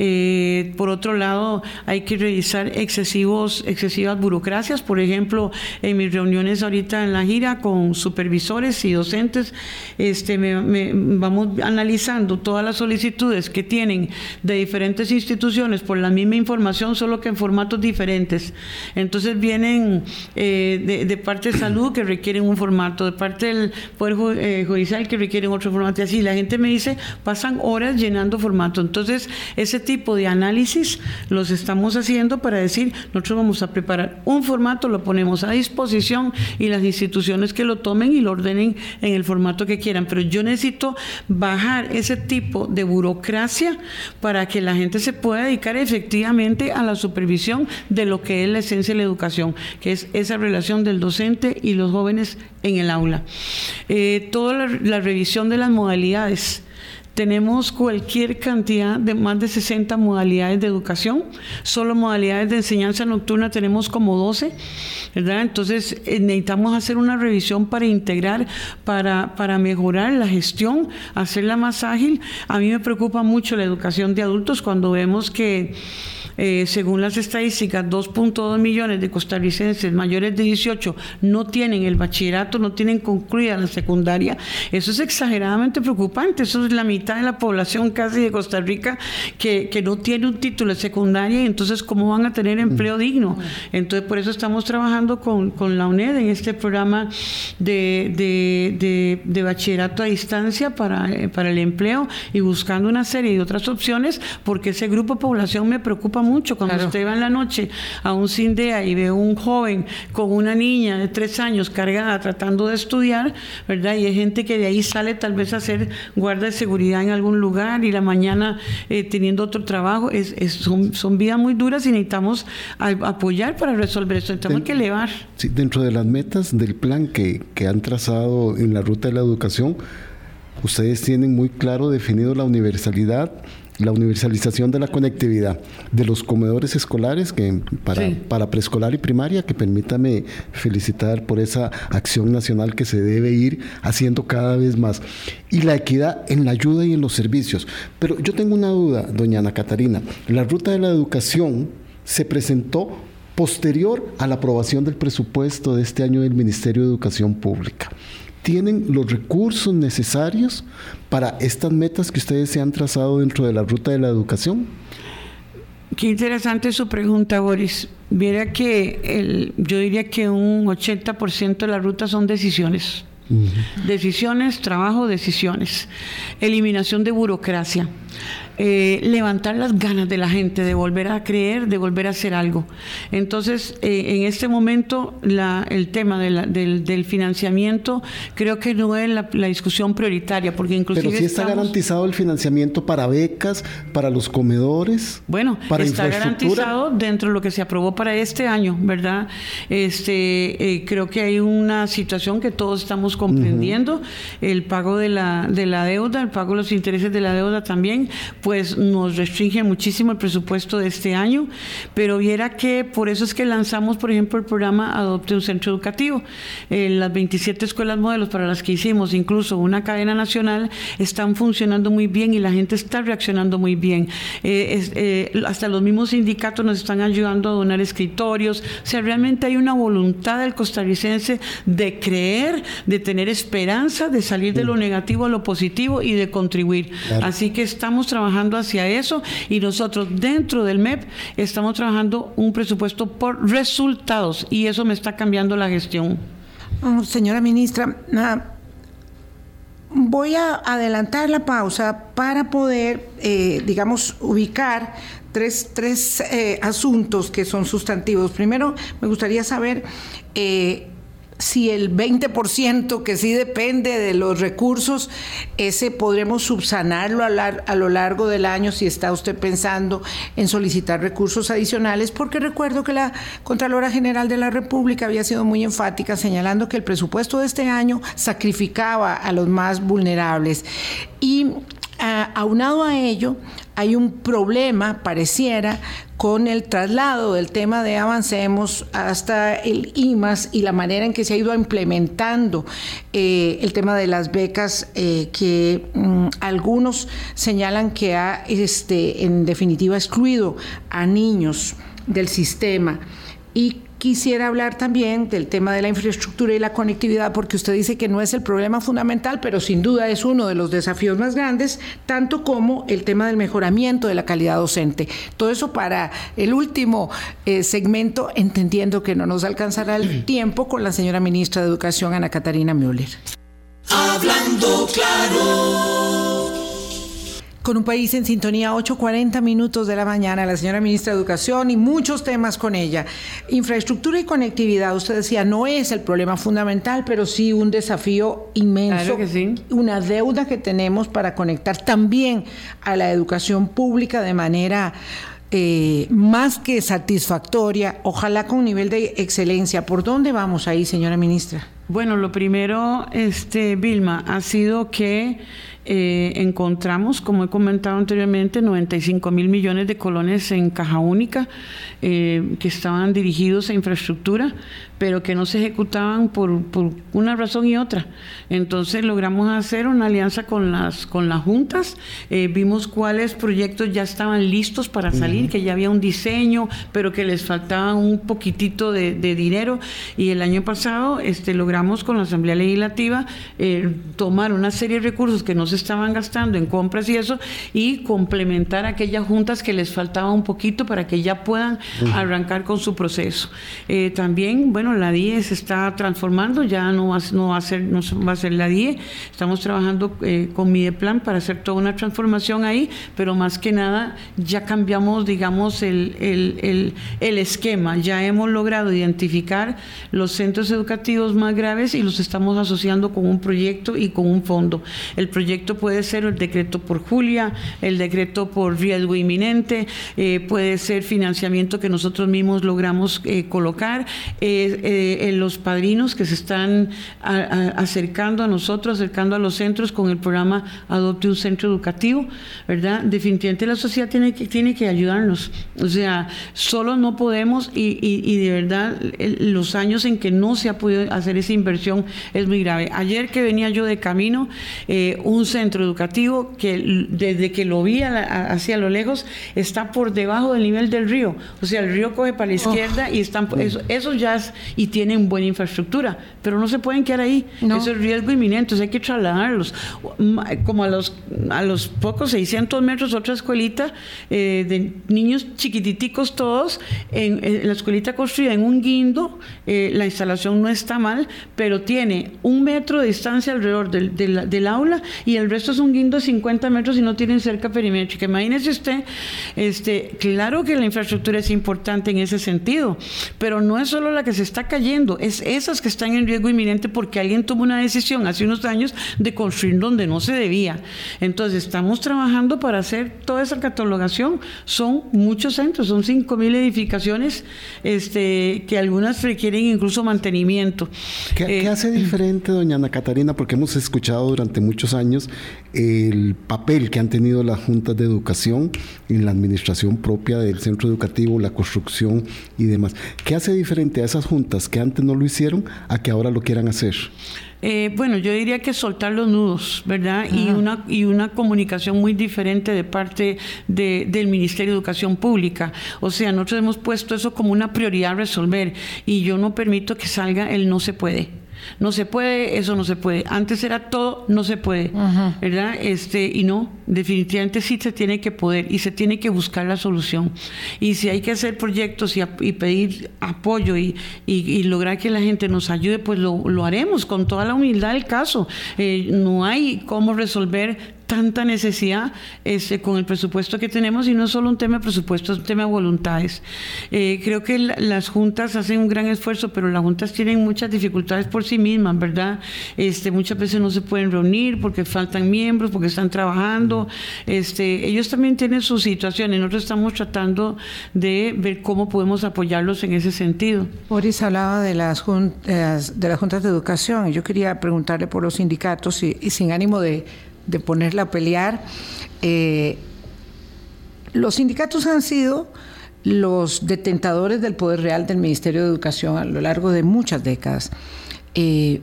eh, por otro lado, hay que revisar excesivos, excesivas burocracias. Por ejemplo, en mis reuniones ahorita en la gira con supervisores y docentes, este, me, vamos analizando todas las solicitudes que tienen de diferentes instituciones por la misma información, solo que en formatos diferentes. Entonces vienen eh, de, parte de salud que requieren un formato, de parte del Poder eh, Judicial que requieren otro formato. Y así la gente me dice, pasan horas llenando formatos. Entonces, ese tipo de análisis los estamos haciendo para decir, nosotros vamos a preparar un formato, lo ponemos a disposición y las instituciones que lo tomen y lo ordenen en el formato que quieran. Pero yo necesito bajar ese tipo de burocracia para que la gente se pueda dedicar efectivamente a la supervisión de lo que es la esencia de la educación, que es esa relación del docente y los jóvenes en el aula. Eh, toda la revisión de las modalidades tenemos cualquier cantidad de más de 60 modalidades de educación, solo modalidades de enseñanza nocturna tenemos como 12, ¿verdad? Entonces eh, necesitamos hacer una revisión para integrar, para, para mejorar la gestión, hacerla más ágil. A mí me preocupa mucho la educación de adultos cuando vemos que eh, según las estadísticas, 2.2 millones de costarricenses mayores de 18 no tienen el bachillerato, no tienen concluida la secundaria. Eso es exageradamente preocupante. Eso es la mitad de la población casi de Costa Rica que, no tiene un título de secundaria y entonces cómo van a tener empleo mm. digno. Entonces por eso estamos trabajando con, la UNED en este programa de, de, bachillerato a distancia para, eh, para el empleo y buscando una serie de otras opciones porque ese grupo de población me preocupa mucho. Cuando usted va en la noche a un CINDEA y ve un joven con una niña de tres años cargada tratando de estudiar, ¿verdad? Y hay gente que de ahí sale tal vez a hacer guarda de seguridad en algún lugar y la mañana eh, teniendo otro trabajo. Es, son, son, vidas muy duras y necesitamos apoyar para resolver esto. Tenemos que elevar. Sí, dentro de las metas del plan que, que han trazado en la ruta de la educación, ustedes tienen muy claro definido la universalidad la universalización de la conectividad de los comedores escolares que para, para preescolar y primaria, que permítame felicitar por esa acción nacional que se debe ir haciendo cada vez más. Y la equidad en la ayuda y en los servicios. Pero yo tengo una duda, doña Ana Catarina. La ruta de la educación se presentó posterior a la aprobación del presupuesto de este año del Ministerio de Educación Pública tienen los recursos necesarios para estas metas que ustedes se han trazado dentro de la ruta de la educación? Qué interesante su pregunta, Boris. Viera que el, yo diría que un 80% de la ruta son decisiones. Decisiones, trabajo, decisiones. Eliminación de burocracia. Eh, levantar las ganas de la gente de volver a creer, de volver a hacer algo. Entonces, eh, en este momento, el tema del, financiamiento creo que no es la, discusión prioritaria, porque inclusive... Pero sí está garantizado el financiamiento para becas, para los comedores. Bueno, está garantizado dentro de lo que se aprobó para este año, ¿verdad? Este, eh, creo que hay una situación que todos estamos comprendiendo, el pago de la, de la deuda, el pago de los intereses de la deuda también pues nos restringe muchísimo el presupuesto de este año, pero viera que por eso es que lanzamos, por ejemplo, el programa Adopte un Centro Educativo. Eh, las 27 escuelas modelos para las que hicimos, incluso una cadena nacional, están funcionando muy bien y la gente está reaccionando muy bien. Eh, eh, hasta los mismos sindicatos nos están ayudando a donar escritorios. O sea, realmente hay una voluntad del costarricense de creer, de tener esperanza, de salir de lo negativo a lo positivo y de contribuir. Así que estamos trabajando hacia eso y nosotros dentro del MEP estamos trabajando un presupuesto por resultados y eso me está cambiando la gestión. señora ministra, voy a adelantar la pausa para poder, eh, digamos, ubicar tres, tres eh, asuntos que son sustantivos. Primero, me gustaría saber... Eh, si el 20% que sí depende de los recursos, ese podremos subsanarlo a, lo largo del año si está usted pensando en solicitar recursos adicionales, porque recuerdo que la Contralora General de la República había sido muy enfática señalando que el presupuesto de este año sacrificaba a los más vulnerables. Y aunado a ello, hay un problema, pareciera, con el traslado del tema de Avancemos hasta el IMAS y la manera en que se ha ido implementando eh, el tema de las becas eh, que mm, algunos señalan que ha, este, en definitiva, excluido a niños del sistema y Quisiera hablar también del tema de la infraestructura y la conectividad, porque usted dice que no es el problema fundamental, pero sin duda es uno de los desafíos más grandes, tanto como el tema del mejoramiento de la calidad docente. Todo eso para el último eh, segmento, entendiendo que no nos alcanzará el tiempo con la señora ministra de Educación, Ana Catarina Müller. Hablando claro. Con un país en sintonía, 8.40 minutos de la mañana, la señora ministra de Educación y muchos temas con ella. Infraestructura y conectividad, usted decía, no es el problema fundamental, pero sí un desafío inmenso, claro que sí. una deuda que tenemos para conectar también a la educación pública de manera eh, más que satisfactoria, ojalá con un nivel de excelencia. ¿Por dónde vamos ahí, señora ministra? Bueno, lo primero, este, Vilma, ha sido que eh, encontramos, como he comentado anteriormente, 95 mil millones de colones en caja única eh, que estaban dirigidos a infraestructura, pero que no se ejecutaban por, por, una razón y otra. Entonces logramos hacer una alianza con las, con las juntas, eh, vimos cuáles proyectos ya estaban listos para salir, que ya había un diseño, pero que les faltaba un poquitito de, de dinero. Y el año pasado este, logramos con la Asamblea Legislativa tomar una serie de recursos que no se estaban gastando en compras y eso, y complementar aquellas juntas que les faltaba un poquito para que ya puedan arrancar con su proceso. Eh, también, bueno, la DIE se está transformando, ya no va, no va, a, ser, no va a ser la DIE, estamos trabajando eh, con Mideplan para hacer toda una transformación ahí, pero más que nada ya cambiamos, digamos, el, el, el, el esquema, ya hemos logrado identificar los centros educativos más graves y los estamos asociando con un proyecto y con un fondo. El proyecto puede ser el decreto por Julia, el decreto por riesgo inminente, eh, puede ser financiamiento que nosotros mismos logramos eh, colocar, eh, los padrinos que se están acercando a nosotros, acercando a los centros con el programa Adopte un Centro Educativo, ¿verdad? Definitivamente la sociedad tiene que, tiene que ayudarnos, o sea, solo no podemos y, y de verdad los años en que no se ha podido hacer esa inversión es muy grave. Ayer que venía yo de camino, un centro educativo que desde que lo vi hacia lo lejos está por debajo del nivel del río. O sea, el río coge para la oh. izquierda y están eso, eso, ya es, y tienen buena infraestructura, pero no se pueden quedar ahí. Eso es riesgo inminente, hay que trasladarlos. Como a los, a los pocos 600 metros, otra escuelita eh, de niños chiquititicos todos, en, la escuelita construida en un guindo, eh, la instalación no está mal, pero tiene un metro de distancia alrededor del, del, del aula y el resto es un guindo de 50 metros y no tienen cerca perimétrica. Imagínese usted, este, claro que la infraestructura es importante en ese sentido, pero no es solo la que se está cayendo, es esas que están en riesgo inminente porque alguien tomó una decisión hace unos años de construir donde no se debía. Entonces, estamos trabajando para hacer toda esa catalogación. Son muchos centros, son 5.000 edificaciones este, que algunas requieren incluso mantenimiento. ¿Qué, ¿Qué eh, hace diferente, doña Ana Catarina? Porque hemos escuchado durante muchos años el papel que han tenido las juntas de educación en la administración propia del centro educativo, la construcción y demás. ¿Qué hace diferente a esas juntas que antes no lo hicieron a que ahora lo quieran hacer? Eh, bueno, yo diría que soltar los nudos, ¿verdad? Y una, y una comunicación muy diferente de parte de, del Ministerio de Educación Pública. O sea, nosotros hemos puesto eso como una prioridad a resolver y yo no permito que salga el no se puede. No se puede, eso no se puede. Antes era todo, no se puede, ¿verdad? Este, y no, definitivamente sí se tiene que poder y se tiene que buscar la solución. Y si hay que hacer proyectos y, pedir apoyo y, lograr que la gente nos ayude, pues lo, haremos con toda la humildad del caso. Eh, no hay cómo resolver tanta necesidad este, con el presupuesto que tenemos y no es solo un tema de presupuesto, es un tema de voluntades. Eh, creo que las juntas hacen un gran esfuerzo, pero las juntas tienen muchas dificultades por sí mismas, ¿verdad? Este, muchas veces no se pueden reunir porque faltan miembros, porque están trabajando. Este, ellos también tienen sus situaciones. Nosotros estamos tratando de ver cómo podemos apoyarlos en ese sentido. Boris hablaba de las, juntas, de las juntas de educación. Yo quería preguntarle por los sindicatos y sin ánimo de de ponerla a pelear. Eh, los sindicatos han sido los detentadores del poder real del Ministerio de Educación a lo largo de muchas décadas. Eh,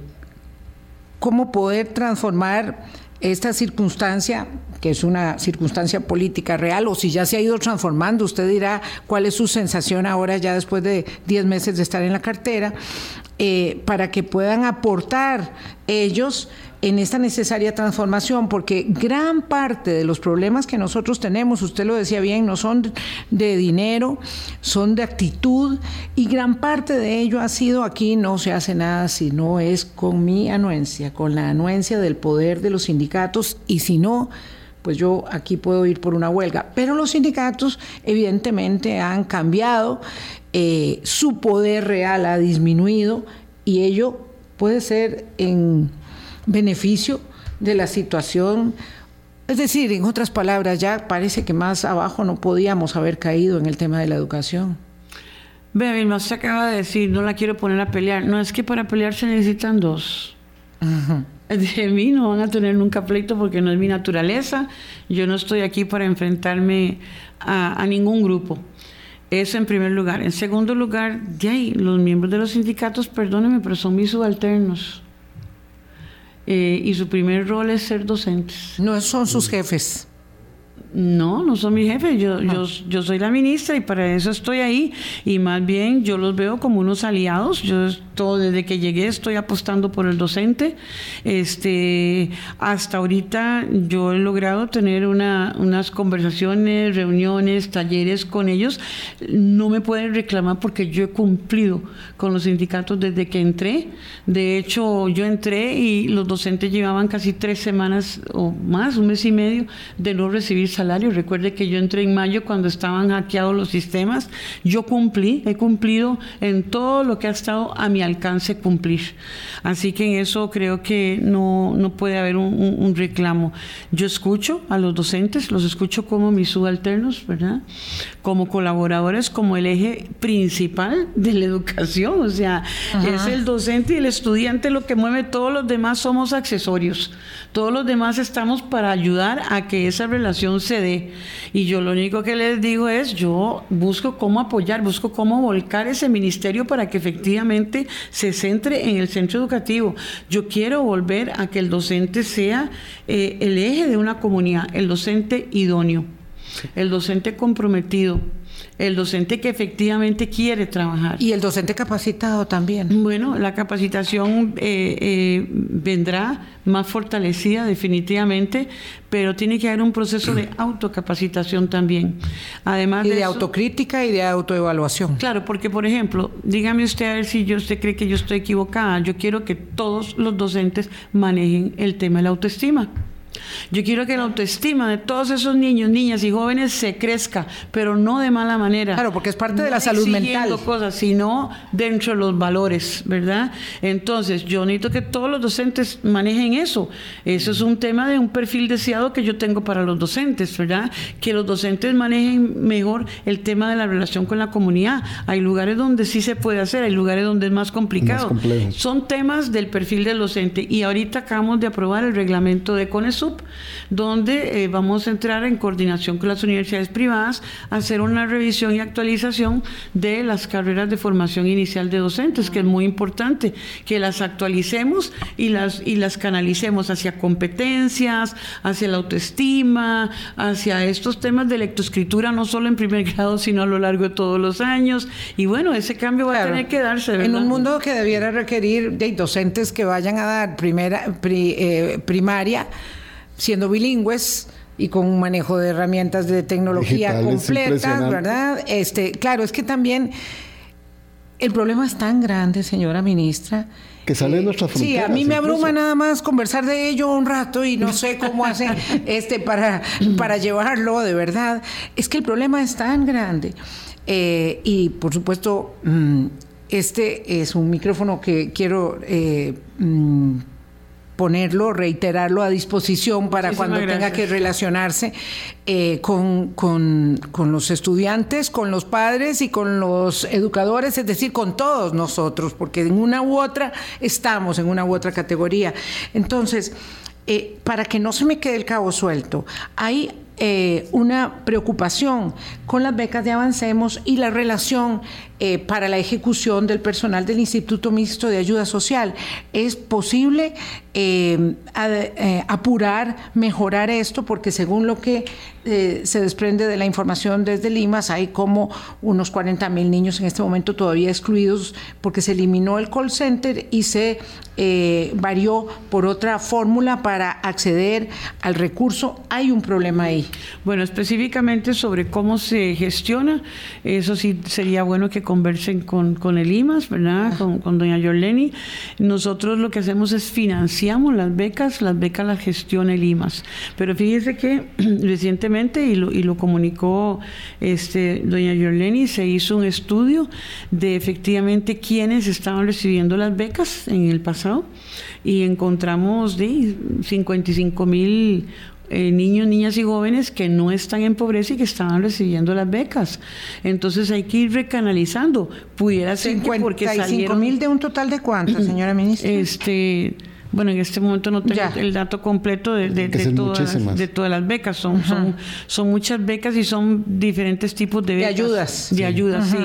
¿Cómo poder transformar esta circunstancia, que es una circunstancia política real, o si ya se ha ido transformando, usted dirá cuál es su sensación ahora ya después de 10 meses de estar en la cartera, eh, para que puedan aportar ellos en esta necesaria transformación, porque gran parte de los problemas que nosotros tenemos, usted lo decía bien, no son de dinero, son de actitud, y gran parte de ello ha sido aquí no se hace nada si no es con mi anuencia, con la anuencia del poder de los sindicatos, y si no, pues yo aquí puedo ir por una huelga. Pero los sindicatos evidentemente han cambiado, eh, su poder real ha disminuido y ello puede ser en beneficio de la situación. Es decir, en otras palabras, ya parece que más abajo no podíamos haber caído en el tema de la educación. Vea, mi se acaba de decir, no la quiero poner a pelear. No, es que para pelear se necesitan dos. De mí no van a tener nunca pleito porque no es mi naturaleza. Yo no estoy aquí para enfrentarme a, ningún grupo. Eso en primer lugar. En segundo lugar, de ahí, los miembros de los sindicatos, perdónenme, pero son mis subalternos. Eh, y su primer rol es ser docentes. No son sus jefes. No, no son mis jefes, yo, yo, ah. yo, soy la ministra y para eso estoy ahí. Y más bien yo los veo como unos aliados, yo todo desde que llegué estoy apostando por el docente, este, hasta ahorita yo he logrado tener una, unas conversaciones, reuniones, talleres con ellos, no me pueden reclamar porque yo he cumplido con los sindicatos desde que entré, de hecho yo entré y los docentes llevaban casi tres semanas o más, un mes y medio de no recibir salario Recuerde que yo entré en mayo cuando estaban hackeados los sistemas. Yo cumplí, he cumplido en todo lo que ha estado a mi alcance cumplir. Así que en eso creo que no, no puede haber un, reclamo. Yo escucho a los docentes, los escucho como mis subalternos, ¿verdad? Como colaboradores, como el eje principal de la educación. O sea, es el docente y el estudiante lo que mueve, todos los demás somos accesorios. Todos los demás estamos para ayudar a que esa relación se dé. Y yo lo único que les digo es, yo busco cómo apoyar, busco cómo volcar ese ministerio para que efectivamente se centre en el centro educativo. Yo quiero volver a que el docente sea eh, el eje de una comunidad, el docente idóneo, el docente comprometido el docente que efectivamente quiere trabajar. Y el docente capacitado también. Bueno, la capacitación eh, eh, vendrá más fortalecida definitivamente, pero tiene que haber un proceso de autocapacitación también. Además y de, autocrítica y de autoevaluación. Claro, porque por ejemplo, dígame usted a ver si yo, usted cree que yo estoy equivocada. Yo quiero que todos los docentes manejen el tema de la autoestima. Yo quiero que la autoestima de todos esos niños, niñas y jóvenes se crezca, pero no de mala manera. Claro, porque es parte de la salud mental. cosas, sino dentro de los valores, ¿verdad? Entonces, yo necesito que todos los docentes manejen eso. Eso es un tema de un perfil deseado que yo tengo para los docentes, ¿verdad? Que los docentes manejen mejor el tema de la relación con la comunidad. Hay lugares donde sí se puede hacer, hay lugares donde es más complicado. Son temas del perfil del docente. Y ahorita acabamos de aprobar el reglamento de Donde eh, vamos a entrar en coordinación con las universidades privadas a hacer una revisión y actualización de las carreras de formación inicial de docentes, que es muy importante, que las actualicemos y las, y las canalicemos hacia competencias, hacia la autoestima, hacia estos temas de lectoescritura, no solo en primer grado, sino a lo largo de todos los años. Y bueno, ese cambio va a tener que darse. En un mundo que debiera requerir de docentes que vayan a dar primera, eh, primaria, siendo bilingües y con un manejo de herramientas de tecnología completa, ¿verdad? Este, claro, es que también el problema es tan grande, señora ministra. Que sale de nuestra frontera. Sí, a mí me abruma nada más conversar de ello un rato y no sé cómo hacer este para, para llevarlo, de verdad. Es que el problema es tan grande. Eh, y por supuesto, mm, este es un micrófono que quiero eh, mm, ponerlo, reiterarlo a disposición para cuando tenga que relacionarse eh, con, con, con, los estudiantes, con los padres y con los educadores, es decir, con todos nosotros, porque en una u otra estamos en una u otra categoría. Entonces, eh, para que no se me quede el cabo suelto, hay eh, una preocupación con las becas de Avancemos y la relación eh, para la ejecución del personal del Instituto Mixto de Ayuda Social. ¿Es posible eh, apurar, mejorar esto? Porque según lo que se desprende de la información desde Limas, hay como unos 40 mil niños en este momento todavía excluidos porque se eliminó el call center y se varió por otra fórmula para acceder al recurso. Hay un problema ahí. Bueno, específicamente sobre cómo se gestiona, eso sí sería bueno que conversen con, con el IMAS, ¿verdad? Con, con doña Yorleni. Nosotros lo que hacemos es financiamos las becas, las becas las gestiona el IMAS. Pero fíjese que recientemente, y lo, y lo comunicó este, doña Yorleni, se hizo un estudio de efectivamente quiénes estaban recibiendo las becas en el pasado y encontramos de 55 mil eh, niños, niñas y jóvenes que no están en pobreza y que estaban recibiendo las becas. Entonces hay que ir recanalizando. Pudiera ser que porque salieron... mil de un total de cuántas, señora ministra? Este... Bueno, en este momento no tengo el dato completo de, de, todas, de, todas, las becas. Son, son, son muchas becas y son diferentes tipos de becas. De ayudas. De ayudas, sí.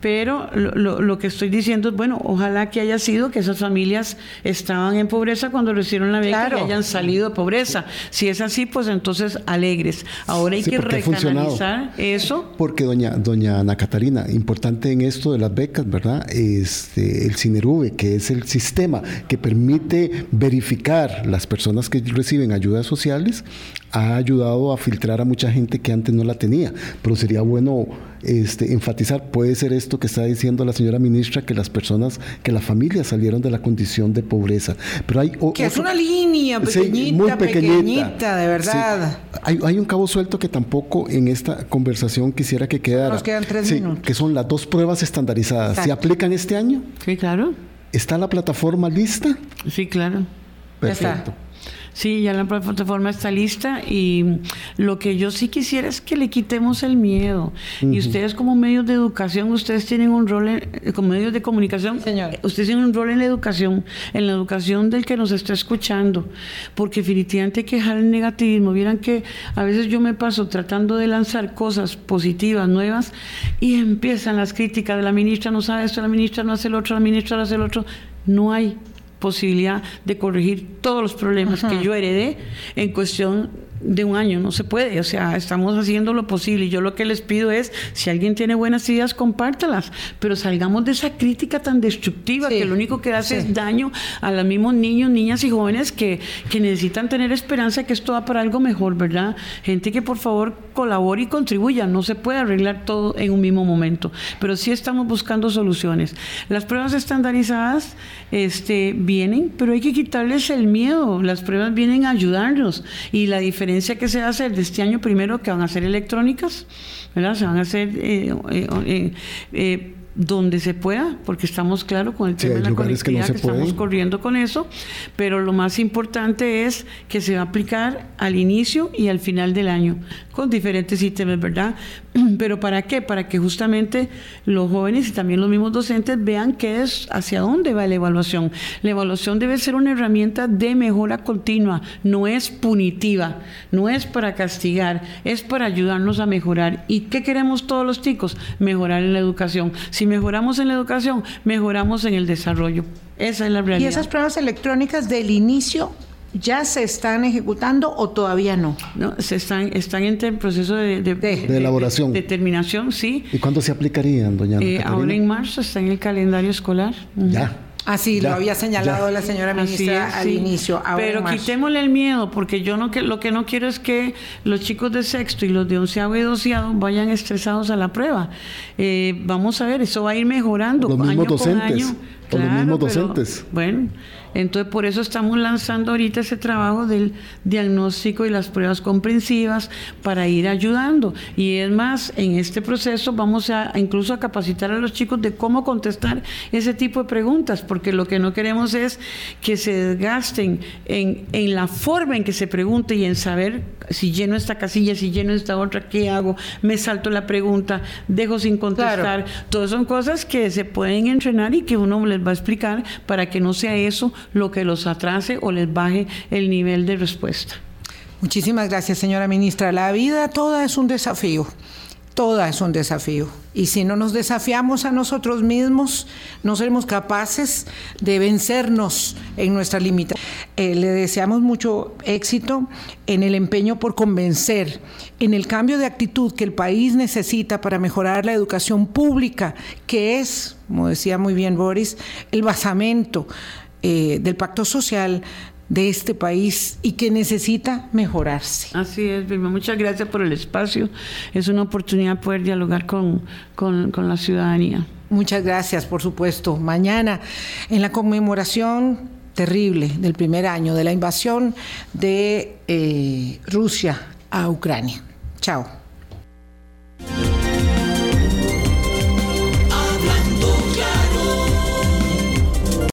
Pero lo, lo, que estoy diciendo es, bueno, ojalá que haya sido que esas familias estaban en pobreza cuando recibieron la beca y hayan salido de pobreza. Si es así, pues entonces alegres. Ahora hay que recanalizar eso. Porque doña, doña Ana Catarina, importante en esto de las becas, ¿verdad? Este, el CINERUVE, que es el sistema que permite verificar las personas que reciben ayudas sociales, ha ayudado a filtrar a mucha gente que antes no la tenía. Pero sería bueno este, enfatizar, puede ser esto que está diciendo la señora ministra, que las personas, que las familias salieron de la condición de pobreza. Pero hay que es una línea pequeñita, muy pequeñita, de verdad. Hay, hay, un cabo suelto que tampoco en esta conversación quisiera que quedara. Nos quedan tres minutos. Que son las dos pruebas estandarizadas. ¿Se aplican este año? Sí, claro. ¿Está la plataforma lista? Sí, claro. Perfecto. Sí, ya la plataforma está lista y lo que yo sí quisiera es que le quitemos el miedo. Y ustedes como medios de educación, ustedes tienen un rol, en, como medios de comunicación, Señor. ustedes tienen un rol en la educación, en la educación del que nos está escuchando, porque definitivamente hay que dejar el negativismo. Vieran que a veces yo me paso tratando de lanzar cosas positivas, nuevas, y empiezan las críticas de la ministra no sabe esto, la ministra no hace el otro, la ministra no hace el otro. No hay posibilidad de corregir todos los problemas que yo heredé en cuestión de un año, no se puede, o sea, estamos haciendo lo posible. Y yo lo que les pido es, si alguien tiene buenas ideas, compártalas, pero salgamos de esa crítica tan destructiva que lo único que hace es daño a los mismos niños, niñas y jóvenes que, que necesitan tener esperanza que esto va para algo mejor, ¿verdad? Gente que por favor colabore y contribuya, no se puede arreglar todo en un mismo momento, pero sí estamos buscando soluciones. Las pruebas estandarizadas este, vienen, pero hay que quitarles el miedo, las pruebas vienen a ayudarnos. Y la diferencia que se hacer de este año primero, que van a ser electrónicas, ¿verdad? Se van a hacer eh, eh, eh, donde se pueda, porque estamos claro con el tema de la conectividad que, estamos corriendo con eso, pero lo más importante es que se va a aplicar al inicio y al final del año, con diferentes ítems, ¿verdad? Pero ¿para qué? Para que justamente los jóvenes y también los mismos docentes vean qué es, hacia dónde va la evaluación. La evaluación debe ser una herramienta de mejora continua, no es punitiva, no es para castigar, es para ayudarnos a mejorar. ¿Y qué queremos todos los chicos? Mejorar en la educación. Si mejoramos en la educación, mejoramos en el desarrollo. Esa es la realidad. ¿Y esas pruebas electrónicas del inicio ya se están ejecutando o todavía no? No, se están, están en el proceso de, de, elaboración. De, terminación, sí. ¿Y cuándo se aplicarían, doña eh, Ahora en marzo está en el calendario escolar. Ya. Así lo había señalado la señora ministra al inicio. Pero quitémosle el miedo, porque yo no que lo que no quiero es que los chicos de sexto y los de onceavo y doceavo vayan estresados a la prueba. Eh, vamos a ver, eso va a ir mejorando los mismos docentes, los mismos docentes. bueno, entonces, por eso estamos lanzando ahorita ese trabajo del diagnóstico y las pruebas comprensivas para ir ayudando. Y es más, en este proceso vamos a, incluso a capacitar a los chicos de cómo contestar ese tipo de preguntas, porque lo que no queremos es que se desgasten en, en la forma en que se pregunte y en saber si lleno esta casilla, si lleno esta otra, ¿qué hago? Me salto la pregunta, dejo sin contestar. Todas son cosas que se pueden entrenar y que uno les va a explicar para que no sea eso lo que los atrase o les baje el nivel de respuesta. Muchísimas gracias, señora ministra. La vida toda es un desafío, toda es un desafío. Y si no nos desafiamos a nosotros mismos, no seremos capaces de vencernos en nuestra limitación. Eh, le deseamos mucho éxito en el empeño por convencer, en el cambio de actitud que el país necesita para mejorar la educación pública, que es, como decía muy bien Boris, el basamento eh, del pacto social de este país y que necesita mejorarse. Así es, Vilma. Muchas gracias por el espacio. Es una oportunidad poder dialogar con, con, la ciudadanía. Muchas gracias, por supuesto. Mañana, en la conmemoración terrible del primer año de la invasión de eh, Rusia a Ucrania. Chao.